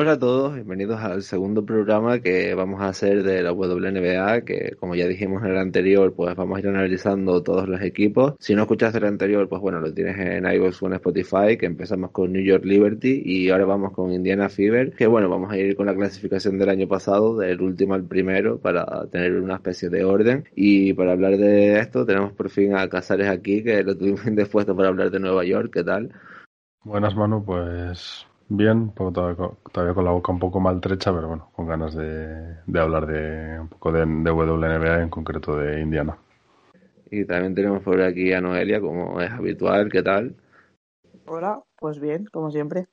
Hola a todos, bienvenidos al segundo programa que vamos a hacer de la WNBA, que como ya dijimos en el anterior, pues vamos a ir analizando todos los equipos. Si no escuchaste el anterior, pues bueno, lo tienes en iVoox o en Spotify, que empezamos con New York Liberty y ahora vamos con Indiana Fever, que bueno, vamos a ir con la clasificación del año pasado, del último al primero, para tener una especie de orden. Y para hablar de esto, tenemos por fin a Casares aquí, que lo tuvimos indispuesto para hablar de Nueva York, ¿qué tal? Buenas, Manu, pues Bien, todavía, con la boca un poco maltrecha, pero bueno, con ganas de, hablar de un poco de, de, WNBA, en concreto de Indiana. Y también tenemos por aquí a Noelia, como es habitual, ¿qué tal? Hola, pues bien, como siempre.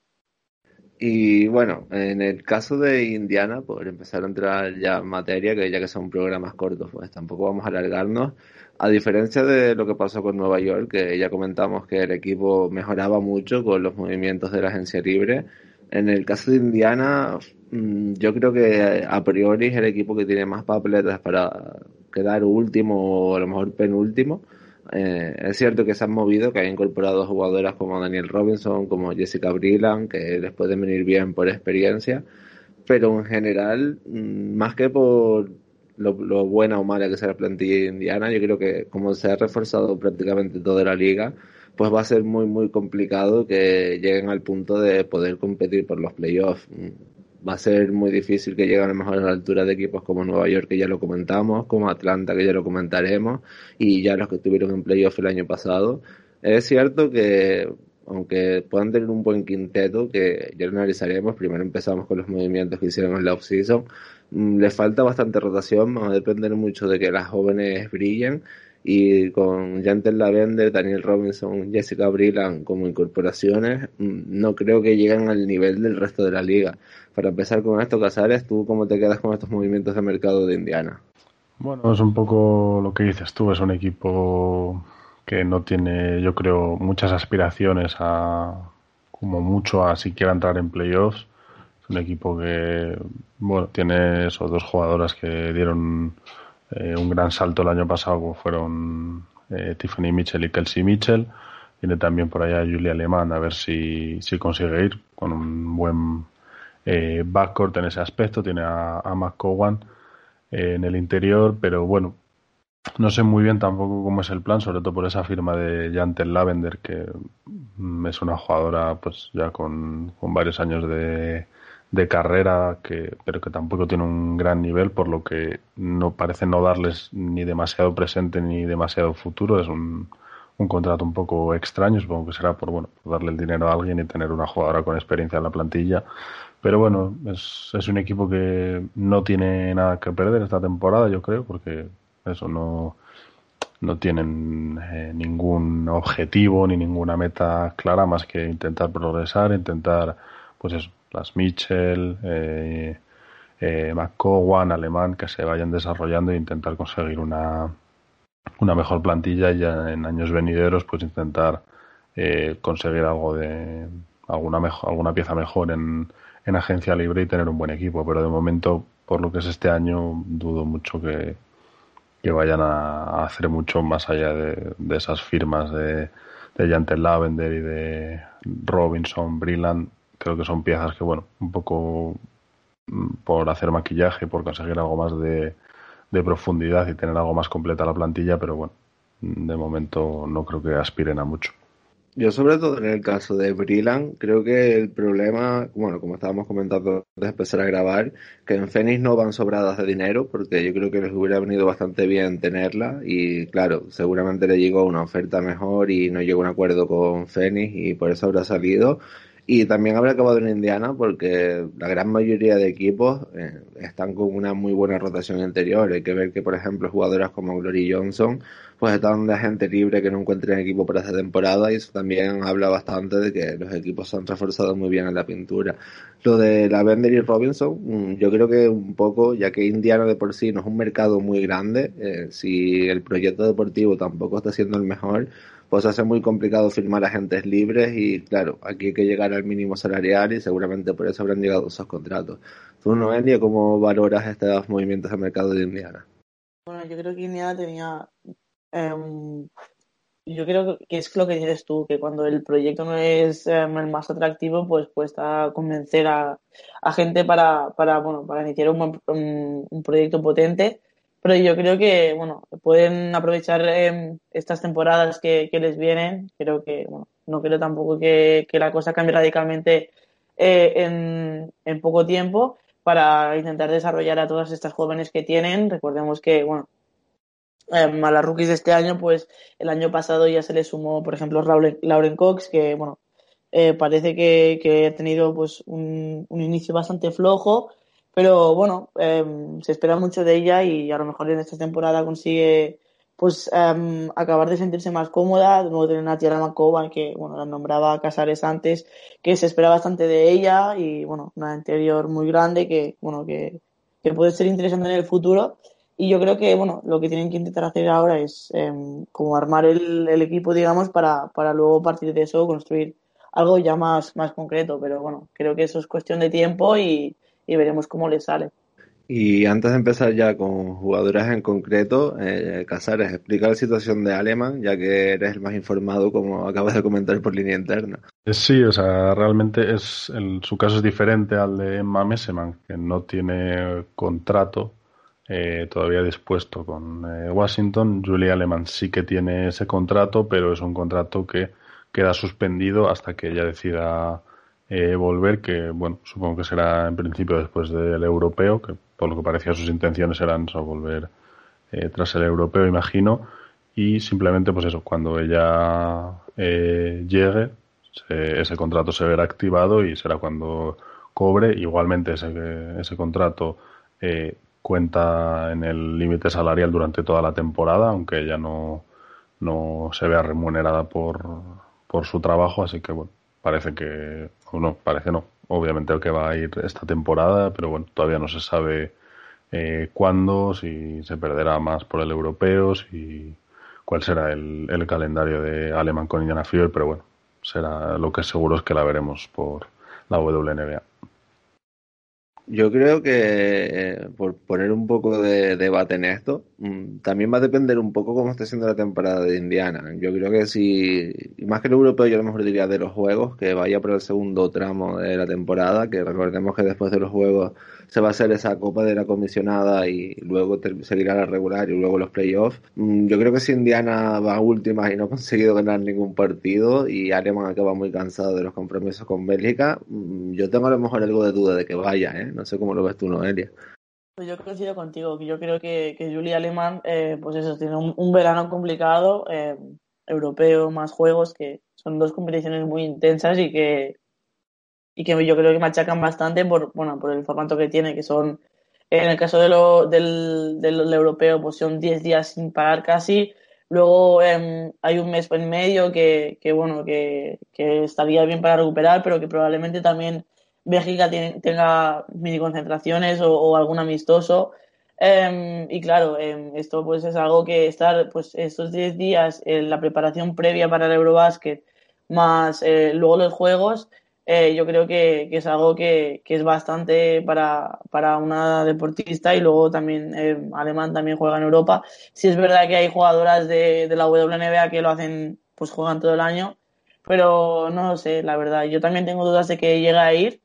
Y bueno, en el caso de Indiana, por empezar a entrar ya en materia, que ya que son programas cortos, pues tampoco vamos a alargarnos. A diferencia de lo que pasó con Nueva York, que ya comentamos que el equipo mejoraba mucho con los movimientos de la agencia libre, en el caso de Indiana, mm, yo creo que a priori es el equipo que tiene más papeletas para quedar último o a lo mejor penúltimo. Eh, es cierto que se han movido, que han incorporado jugadoras como Daniel Robinson, como Jessica Brillan, que les pueden venir bien por experiencia, pero en general, mm, más que por lo, buena o mala que sea la plantilla indiana, yo creo que como se ha reforzado prácticamente toda la liga, pues va a ser muy, muy complicado que lleguen al punto de poder competir por los playoffs. Va a ser muy difícil que lleguen a lo mejor a la altura de equipos como Nueva York, que ya lo comentamos, como Atlanta, que ya lo comentaremos, y ya los que estuvieron en playoff el año pasado. Es cierto que aunque puedan tener un buen quinteto, que ya lo analizaremos, primero empezamos con los movimientos que hicieron en la off-season, mm, le falta bastante rotación, va a depender mucho de que las jóvenes brillen, y con Jantel Lavender, Daniel Robinson, Jessica Brillan como incorporaciones, mm, no creo que lleguen al nivel del resto de la liga. Para empezar con esto, Casares, ¿tú cómo te quedas con estos movimientos de mercado de Indiana? Bueno, es un poco lo que dices tú, es un equipo que no tiene, yo creo, muchas aspiraciones a, como mucho, a siquiera entrar en playoffs. Es un equipo que, bueno, tiene esos dos jugadoras que dieron eh, un gran salto el año pasado, como fueron eh, Tiffany Mitchell y Kelsey Mitchell. Tiene también por allá Julia Alemán, a ver si, si consigue ir con un buen eh, backcourt en ese aspecto. Tiene a, a McCowan en el interior, pero bueno, no sé muy bien tampoco cómo es el plan, sobre todo por esa firma de Jantel Lavender, que mm, es una jugadora pues ya con, varios años de, de carrera, que, pero que tampoco tiene un gran nivel, por lo que no parece no darles ni demasiado presente ni demasiado futuro. Es un, un contrato un poco extraño, supongo que será por bueno por darle el dinero a alguien y tener una jugadora con experiencia en la plantilla. Pero bueno, es, es un equipo que no tiene nada que perder esta temporada, yo creo, porque eso no, no tienen eh, ningún objetivo ni ninguna meta clara más que intentar progresar, intentar, pues eso, las Mitchell, eh, eh, McCowan, Alemán, que se vayan desarrollando e intentar conseguir una, una mejor plantilla y ya en años venideros pues intentar eh, conseguir algo de alguna mejor, alguna pieza mejor en, en agencia libre y tener un buen equipo pero de momento por lo que es este año dudo mucho que, que vayan a, hacer mucho más allá de, esas firmas de, de Jantel Lavender y de Robinson, Brilland. Creo que son piezas que, bueno, un poco mm, por hacer maquillaje, por conseguir algo más de, de profundidad y tener algo más completa la plantilla, pero bueno, de momento no creo que aspiren a mucho. Yo sobre todo en el caso de Brillan, creo que el problema, bueno, como estábamos comentando antes de empezar a grabar, que en Fénix no van sobradas de dinero, porque yo creo que les hubiera venido bastante bien tenerla y claro, seguramente le llegó una oferta mejor y no llegó a un acuerdo con Fénix y por eso habrá salido. Y también habrá acabado en Indiana porque la gran mayoría de equipos eh, están con una muy buena rotación interior. Hay que ver que, por ejemplo, jugadoras como Glory Johnson pues están de gente libre que no encuentren equipo para esta temporada y eso también habla bastante de que los equipos se han reforzado muy bien en la pintura. Lo de la Bender y Robinson, mm, yo creo que un poco, ya que Indiana de por sí no es un mercado muy grande, eh, si el proyecto deportivo tampoco está siendo el mejor, pues hace muy complicado firmar agentes libres y claro, aquí hay que llegar al mínimo salarial y seguramente por eso habrán llegado esos contratos. Tú, Noelia, ¿cómo valoras estos movimientos de mercado de Indiana? Bueno, yo creo que Indiana tenía... Em, yo creo que es lo que dices tú, que cuando el proyecto no es em, el más atractivo, pues cuesta convencer a, a gente para, para, bueno, para iniciar un, un, un proyecto potente pero yo creo que, bueno, pueden aprovechar eh, estas temporadas que, que, les vienen. Creo que, bueno, no creo tampoco que, que la cosa cambie radicalmente eh, en, en, poco tiempo para intentar desarrollar a todas estas jóvenes que tienen. Recordemos que, bueno, eh, a las rookies de este año, pues el año pasado ya se le sumó, por ejemplo, Lauren Cox, que, bueno, eh, parece que, que, ha tenido pues un, un inicio bastante flojo pero bueno, eh, se espera mucho de ella y a lo mejor en esta temporada consigue pues eh, acabar de sentirse más cómoda, de nuevo tener a Tierra Macova, que bueno, la nombraba Casares antes, que se espera bastante de ella y bueno, una interior muy grande que bueno, que, que puede ser interesante en el futuro. Y yo creo que, bueno, lo que tienen que intentar hacer ahora es eh, como armar el, el, equipo, digamos, para, para luego partir de eso construir algo ya más, más concreto. Pero bueno, creo que eso es cuestión de tiempo y, y veremos cómo le sale. Y antes de empezar ya con jugadoras en concreto, eh, Casares, explica la situación de Aleman, ya que eres el más informado, como acabas de comentar por línea interna. Eh, sí, o sea, realmente es el, su caso es diferente al de Emma Messeman, que no tiene contrato eh, todavía dispuesto con eh, Washington. Julie Aleman sí que tiene ese contrato, pero es un contrato que queda suspendido hasta que ella decida eh, volver, que bueno, supongo que será en principio después del europeo, que por lo que parecía sus intenciones eran volver eh, tras el europeo, imagino, y simplemente pues eso, cuando ella eh, llegue, se, ese contrato se verá activado y será cuando cobre, igualmente ese, ese contrato eh, cuenta en el límite salarial durante toda la temporada, aunque ella no, no se vea remunerada por, por su trabajo, así que bueno, parece que, o no, parece no, obviamente que va a ir esta temporada, pero bueno, todavía no se sabe eh, cuándo, si se perderá más por el europeo, si cuál será el, el calendario de Alemán con Indiana Fever, pero bueno, será lo que seguro es que la veremos por la WNBA. Yo creo que, eh, por poner un poco de debate en esto, mm, también va a depender un poco cómo esté siendo la temporada de Indiana. Yo creo que si, más que el europeo, yo a lo mejor diría de los juegos, que vaya por el segundo tramo de la temporada, que recordemos que después de los juegos se va a hacer esa copa de la comisionada y luego seguirá la regular y luego los playoffs. Mm, yo creo que si Indiana va a últimas y no ha conseguido ganar ningún partido y Alemán acaba muy cansado de los compromisos con Bélgica, mm, yo tengo a lo mejor algo de duda de que vaya, ¿eh? No sé cómo lo ves tú, Noelia. Pues yo coincido contigo, que yo creo que, que Julie Alemán, eh, pues eso, tiene un, verano complicado, eh, europeo, más juegos, que son dos competiciones muy intensas y que y que yo creo que machacan bastante por, bueno, por el formato que tiene, que son, en el caso de lo, del, del, europeo, pues son 10 días sin parar casi. Luego eh, hay un mes en medio que, que bueno, que, que, estaría bien para recuperar, pero que probablemente también Bélgica tenga mini concentraciones o, o algún amistoso. Eh, y claro, eh, esto pues es algo que estar pues estos 10 días en la preparación previa para el Eurobasket más eh, luego los juegos, eh, yo creo que, que es algo que, que, es bastante para, para una deportista y luego también eh, Alemán también juega en Europa. Sí es verdad que hay jugadoras de, de la WNBA que lo hacen, pues juegan todo el año, pero no lo sé, la verdad. Yo también tengo dudas de que llegue a ir,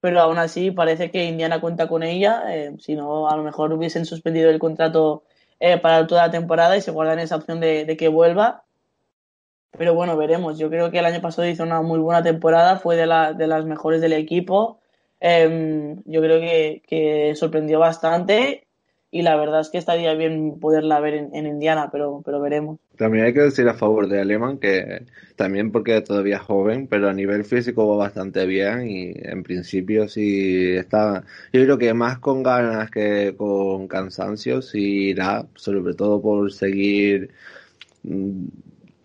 pero aún así parece que Indiana cuenta con ella. Eh, si no, a lo mejor hubiesen suspendido el contrato eh, para toda la temporada y se guardan esa opción de, de que vuelva pero bueno, veremos. Yo creo que el año pasado hizo una muy buena temporada, fue de, la, de las mejores del equipo. Eh, yo creo que, sorprendió bastante y la verdad es que estaría bien poderla ver en, Indiana, pero, pero veremos. También hay que decir a favor de Aleman que también porque todavía es joven, pero a nivel físico va bastante bien y en principio sí está, yo creo que más con ganas que con cansancio, sí irá, sobre todo por seguir mm,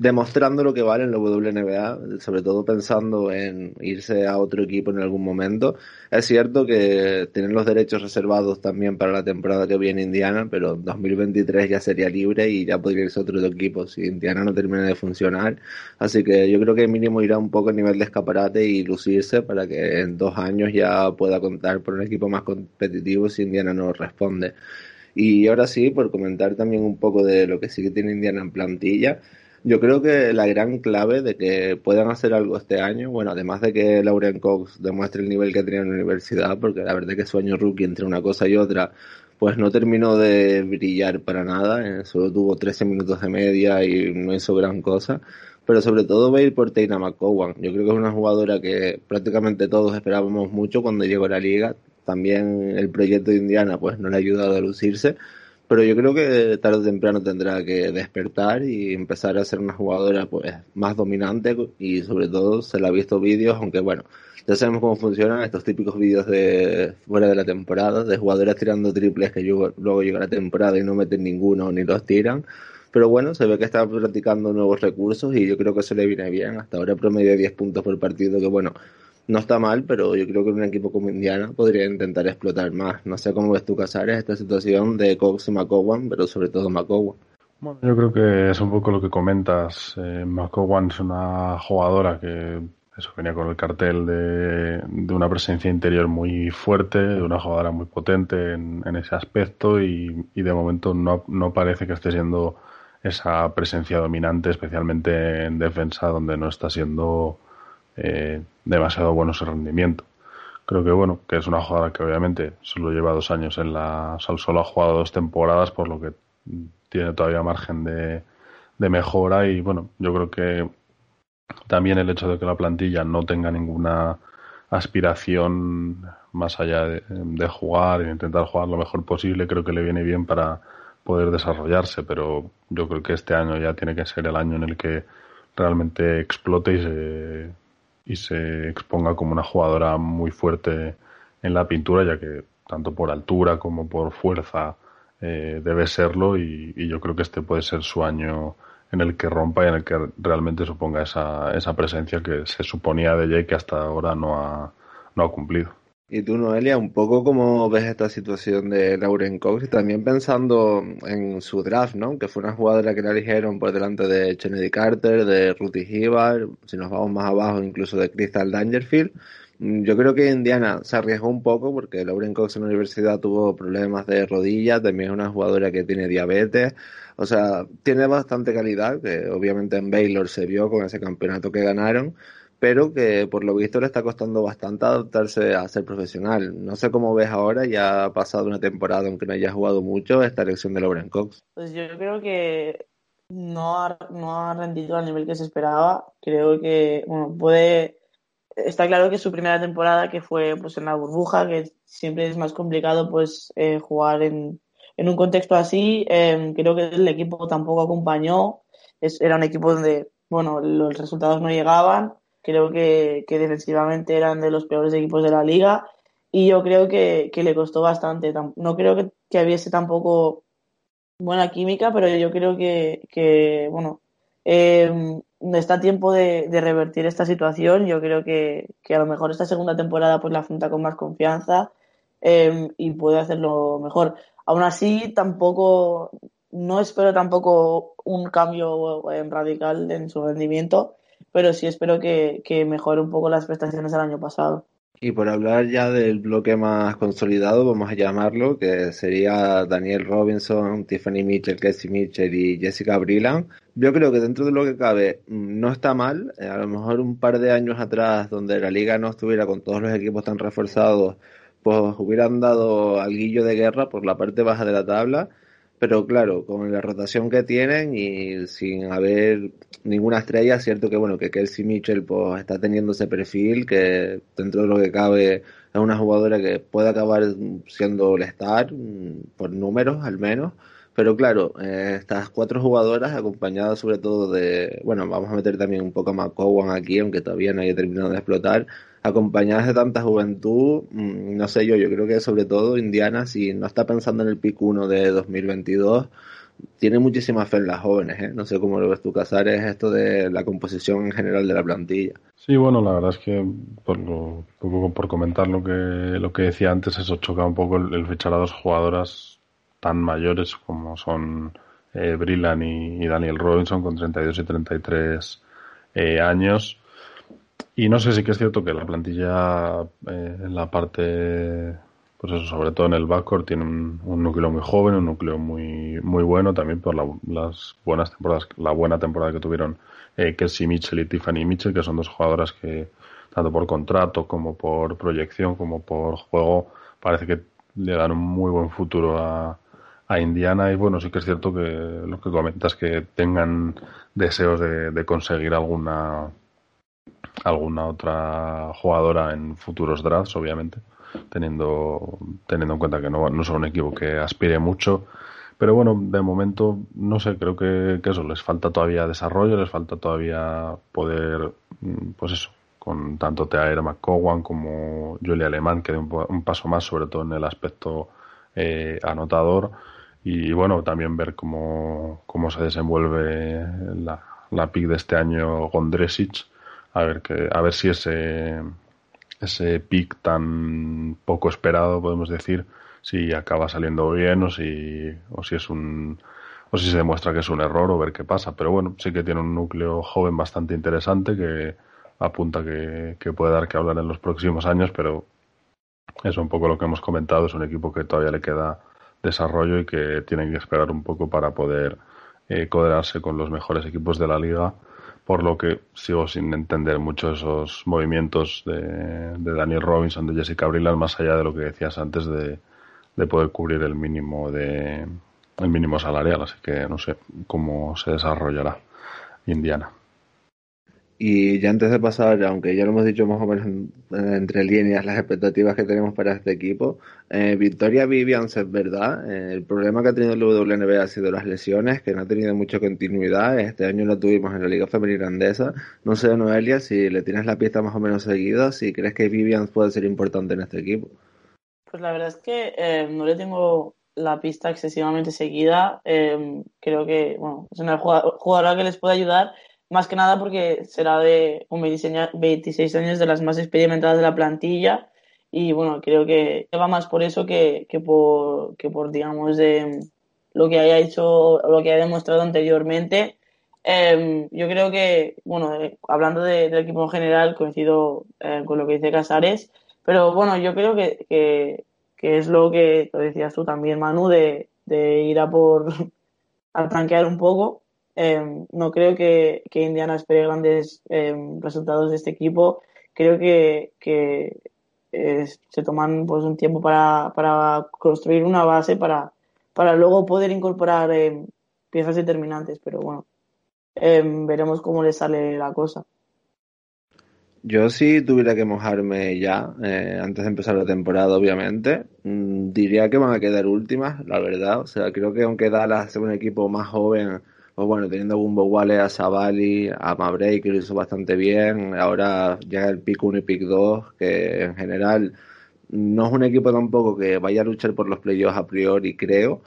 demostrando lo que vale en la WNBA, sobre todo pensando en irse a otro equipo en algún momento. Es cierto que tienen los derechos reservados también para la temporada que viene Indiana, pero en 2023 ya sería libre y ya podría irse a otro equipo si Indiana no termina de funcionar. Así que yo creo que mínimo irá un poco a nivel de escaparate y lucirse para que en dos años ya pueda contar por un equipo más competitivo si Indiana no responde. Y ahora sí, por comentar también un poco de lo que sí que tiene Indiana en plantilla. Yo creo que la gran clave de que puedan hacer algo este año, bueno, además de que Lauren Cox demuestre el nivel que tenía en la universidad, porque la verdad es que su año rookie entre una cosa y otra, pues no terminó de brillar para nada, eh, solo tuvo 13 minutos de media y no hizo gran cosa, pero sobre todo va a ir por Teina McCowan. Yo creo que es una jugadora que prácticamente todos esperábamos mucho cuando llegó a la liga. También el proyecto de Indiana pues no le ha ayudado a lucirse, pero yo creo que tarde o temprano tendrá que despertar y empezar a ser una jugadora pues más dominante y sobre todo se le ha visto vídeos, aunque bueno, ya sabemos cómo funcionan estos típicos vídeos de fuera de la temporada, de jugadoras tirando triples que luego llega la temporada y no meten ninguno ni los tiran. Pero bueno, se ve que está practicando nuevos recursos y yo creo que eso le viene bien. Hasta ahora promedio de 10 puntos por partido, que bueno, no está mal, pero yo creo que un equipo como Indiana podría intentar explotar más. No sé cómo ves tú, Casares, esta situación de Cox y McCowan, pero sobre todo McCowan. Bueno, yo creo que es un poco lo que comentas. Eh, McCowan es una jugadora que eso venía con el cartel de, de, una presencia interior muy fuerte, de una jugadora muy potente en, en ese aspecto y, y, de momento no, no parece que esté siendo esa presencia dominante, especialmente en defensa, donde no está siendo eh, demasiado bueno su rendimiento. Creo que bueno, que es una jugada que obviamente solo lleva dos años en la, solo ha jugado dos temporadas, por lo que tiene todavía margen de, mejora y bueno, yo creo que también el hecho de que la plantilla no tenga ninguna aspiración más allá de, jugar e intentar jugar lo mejor posible, creo que le viene bien para poder desarrollarse, pero yo creo que este año ya tiene que ser el año en el que realmente explote y se, y se exponga como una jugadora muy fuerte en la pintura, ya que tanto por altura como por fuerza eh, debe serlo y, yo creo que este puede ser su año en el que rompa y en el que realmente suponga esa, esa presencia que se suponía de ella y que hasta ahora no ha, no ha cumplido. Y tú, Noelia, un poco cómo ves esta situación de Lauren Cox y también pensando en su draft, ¿no? Que fue una jugadora que la eligieron por delante de Kennedy Carter, de Ruthie Hibbard, si nos vamos más abajo, incluso de Crystal Dangerfield. Mm, yo creo que Indiana se arriesgó un poco porque Lauren Cox en la universidad tuvo problemas de rodillas, también es una jugadora que tiene diabetes, o sea, tiene bastante calidad, que obviamente en Baylor se vio con ese campeonato que ganaron, pero que por lo visto le está costando bastante adaptarse a ser profesional. No sé cómo ves ahora, ya ha pasado una temporada, aunque no haya jugado mucho, esta elección de Lauren Cox. Pues yo creo que no ha, no ha rendido al nivel que se esperaba. Creo que, bueno, puede. Está claro que su primera temporada, que fue pues en la burbuja, que siempre es más complicado pues eh, jugar en, en, un contexto así. Eh, creo que el equipo tampoco acompañó. Es, era un equipo donde, bueno, los resultados no llegaban creo que, defensivamente eran de los peores equipos de la liga y yo creo que, le costó bastante. No creo que, hubiese tampoco buena química, pero yo creo que, bueno, eh, está tiempo de, revertir esta situación. Yo creo que, que, a lo mejor esta segunda temporada pues la afronta con más confianza eh, y puede hacerlo mejor. Aún así, tampoco, no espero tampoco un cambio eh, radical en su rendimiento pero sí espero que, que mejore un poco las prestaciones del año pasado. Y por hablar ya del bloque más consolidado, vamos a llamarlo, que sería Daniel Robinson, Tiffany Mitchell, Casey Mitchell y Jessica Brilland. Yo creo que dentro de lo que cabe mm, no está mal. Eh, a lo mejor un par de años atrás, donde la liga no estuviera con todos los equipos tan reforzados, pues hubieran dado al guillo de guerra por la parte baja de la tabla pero claro, con la rotación que tienen y sin haber ninguna estrella, es cierto que bueno, que Kelsey Mitchell pues está teniendo ese perfil que dentro de lo que cabe es una jugadora que puede acabar siendo el star mm, por números al menos. Pero claro, eh, estas cuatro jugadoras acompañadas sobre todo de, bueno, vamos a meter también un poco a McCowan aquí, aunque todavía no haya terminado de explotar, acompañadas de tanta juventud, mm, no sé yo, yo creo que sobre todo Indiana, si no está pensando en el pick 1 de 2022, tiene muchísima fe en las jóvenes, ¿eh? No sé cómo lo ves tú, Casares, esto de la composición en general de la plantilla. Sí, bueno, la verdad es que por, lo, por comentar lo que, lo que decía antes, eso choca un poco el, fichar a dos jugadoras tan mayores como son eh, Brillan y, Daniel Robinson con 32 y 33 eh, años. Y no sé si es cierto que la plantilla eh, en la parte, pues eso, sobre todo en el backcourt, tiene un, núcleo muy joven, un núcleo muy muy bueno, también por las buenas temporadas, la buena temporada que tuvieron eh, Kelsey Mitchell y Tiffany Mitchell, que son dos jugadoras que, tanto por contrato como por proyección, como por juego, parece que le dan un muy buen futuro a, a Indiana. Y bueno, sí que es cierto que lo que comentas, que tengan deseos de conseguir alguna alguna otra jugadora en futuros drafts, obviamente, teniendo, teniendo en cuenta que no, no son un equipo que aspire mucho. Pero bueno, de momento, no sé, creo que, eso, les falta todavía desarrollo, les falta todavía poder, mm, pues eso, con tanto Teair McCowan como Julia Alemán, que dé un, paso más, sobre todo en el aspecto eh, anotador. Y bueno, también ver cómo, cómo se desenvuelve la, la pick de este año Gondresic, a ver que a ver si ese ese pick tan poco esperado podemos decir si acaba saliendo bien o si o si es un o si se demuestra que es un error o ver qué pasa. Pero bueno sí que tiene un núcleo joven bastante interesante que apunta que, que puede dar que hablar en los próximos años pero es un poco lo que hemos comentado es un equipo que todavía le queda desarrollo y que tienen que esperar un poco para poder eh, codearse con los mejores equipos de la liga por lo que sigo sin entender mucho esos movimientos de, Daniel Robinson, de Jessica Brilland, más allá de lo que decías antes de, de poder cubrir el mínimo de el mínimo salarial, así que no sé cómo se desarrollará Indiana. Y ya antes de pasar, aunque ya lo hemos dicho más o menos entre líneas las expectativas que tenemos para este equipo, eh, Victoria Vivians es verdad. Eh, el problema que ha tenido el WNBA ha sido las lesiones, que no ha tenido mucha continuidad. Este año lo tuvimos en la Liga Femenina Andesa. No sé, Noelia, si le tienes la pista más o menos seguida, si crees que Vivians puede ser importante en este equipo. Pues la verdad es que eh, no le tengo la pista excesivamente seguida. creo que bueno, es una jugadora que les puede ayudar más que nada porque será de un 26 años de las más experimentadas de la plantilla y bueno, creo que va más por eso que, que por, que por, digamos, de lo que haya hecho, lo que haya demostrado anteriormente. Em, yo creo que, bueno, eh, hablando del equipo en general, coincido eh, con lo que dice Casares, pero bueno, yo creo que, que, es lo que decías tú también, Manu, de, de ir a por a tanquear un poco Em, no creo que, Indiana espere grandes em, resultados de este equipo. Creo que, se toman pues un tiempo para, construir una base para, para luego poder incorporar em, piezas determinantes. Pero bueno, veremos cómo le sale la cosa. Yo si tuviera que mojarme ya, eh, antes de empezar la temporada, obviamente, mm, diría que van a quedar últimas, la verdad. O sea, creo que aunque Dallas sea un equipo más joven, pues bueno, teniendo a Bumbo Wale, a Savali, a Mabrey, que lo hizo bastante bien, ahora llega el pick 1 y pick 2, que en general no es un equipo tampoco que vaya a luchar por los playoffs a priori, creo,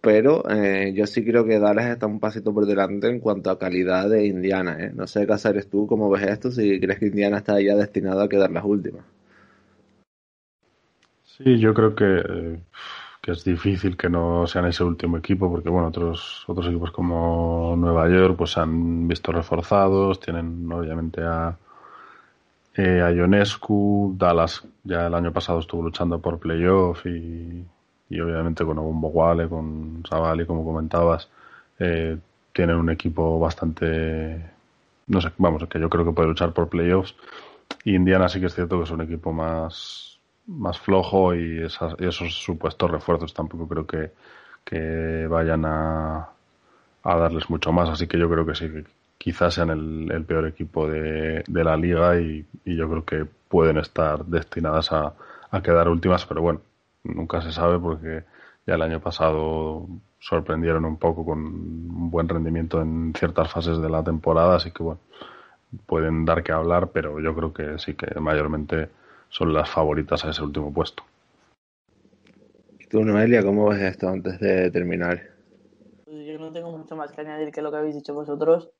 pero eh, yo sí creo que Dallas está un pasito por delante en cuanto a calidad de Indiana. ¿eh? No sé eres tú, cómo ves esto, si crees que Indiana está ya destinado a quedar las últimas. Sí, yo creo que... Eh, que es difícil que no sean ese último equipo porque bueno otros otros equipos como Nueva York pues han visto reforzados tienen obviamente a eh, Ionescu Dallas ya el año pasado estuvo luchando por playoff y, y obviamente con Obumbo Wale con Savali como comentabas eh, tienen un equipo bastante no sé vamos que yo creo que puede luchar por playoffs. Indiana sí que es cierto que es un equipo más más flojo y, esos supuestos refuerzos tampoco creo que, que vayan a, a darles mucho más. Así que yo creo que sí, quizás sean el, peor equipo de, de la liga y, yo creo que pueden estar destinadas a, a quedar últimas, pero bueno, nunca se sabe porque ya el año pasado sorprendieron un poco con un buen rendimiento en ciertas fases de la temporada, así que bueno, pueden dar que hablar, pero yo creo que sí que mayormente son las favoritas a ese último puesto. ¿Y tú, Noelia, cómo ves esto antes de terminar? Pues yo no tengo mucho más que añadir que lo que habéis dicho vosotros.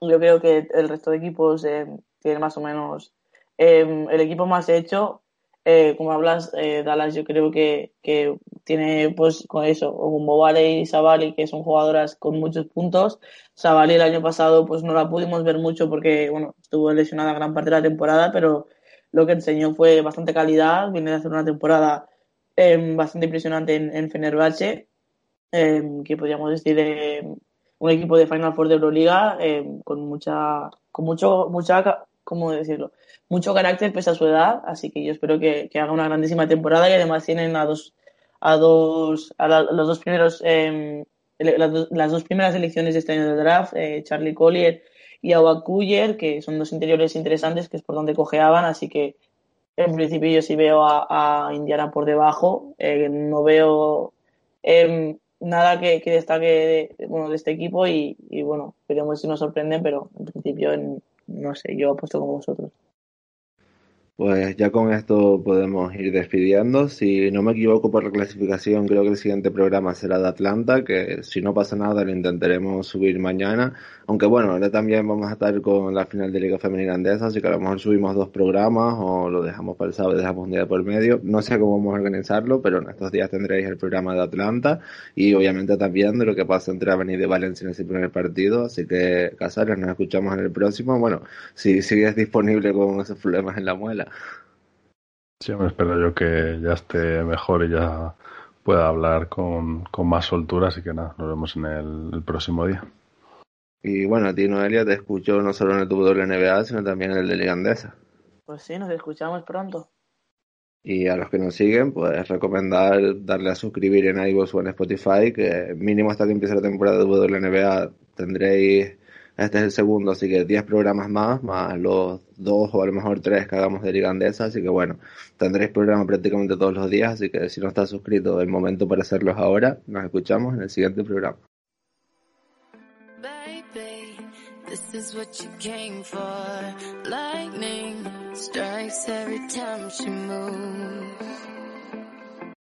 Yo creo que el resto de equipos eh, tienen más o menos eh, el equipo más hecho eh, como hablas, eh, Dallas yo creo que, que, tiene pues con eso, con Bovale y Savali, que son jugadoras con muchos puntos. Savali el año pasado pues no la pudimos ver mucho porque bueno, estuvo lesionada gran parte de la temporada, pero lo que enseñó fue bastante calidad, viene de hacer una temporada em, bastante impresionante en, en Fenerbahce, em, que podríamos decir em, un equipo de Final Four de Euroliga con mucha, con mucho, mucha, ¿cómo decirlo? mucho carácter pese a su edad, así que yo espero que, haga una grandísima temporada y además tienen a dos a dos a los dos primeros eh, las, dos primeras elecciones de este año de draft, eh, Charlie Collier y Awa Kuyer, que son dos interiores interesantes, que es por donde cojeaban, así que en principio yo sí veo a, Indiana por debajo, eh, no veo em, nada que, destaque de, bueno, de este equipo y, y bueno, veremos si nos sorprenden, pero en principio no sé, yo apuesto con vosotros. Pues ya con esto podemos ir despidiendo. Si no me equivoco por la clasificación, creo que el siguiente programa será de Atlanta, que si no pasa nada lo intentaremos subir mañana. Aunque bueno, ahora también vamos a estar con la final de Liga Femenina Andesa, así que a lo mejor subimos dos programas o lo dejamos para el sábado dejamos un día por medio. No sé cómo vamos a organizarlo, pero en estos días tendréis el programa de Atlanta y obviamente también de lo que pasa entre Avenida y Valencia en ese primer partido. Así que, Casares, nos escuchamos en el próximo. Bueno, si sigues disponible con esos problemas en la muela. Sí, me espero yo que ya esté mejor y ya pueda hablar con, más soltura, así que nada, nos vemos en el, próximo día. Y bueno, a ti, Noelia, te escucho no solo en el WNBA, sino también en el de Liga Pues sí, nos escuchamos pronto. Y a los que nos siguen, pues recomendar darle a suscribir en iVoox o en Spotify, que mínimo hasta que empiece la temporada de WNBA tendréis este es el segundo, así que 10 programas más, más los dos o a lo mejor tres que hagamos de Liga Andesa, así que bueno, tendréis programa prácticamente todos los días, así que si no estás suscrito, el momento para hacerlos ahora. Nos escuchamos en el siguiente programa. This is what you came for.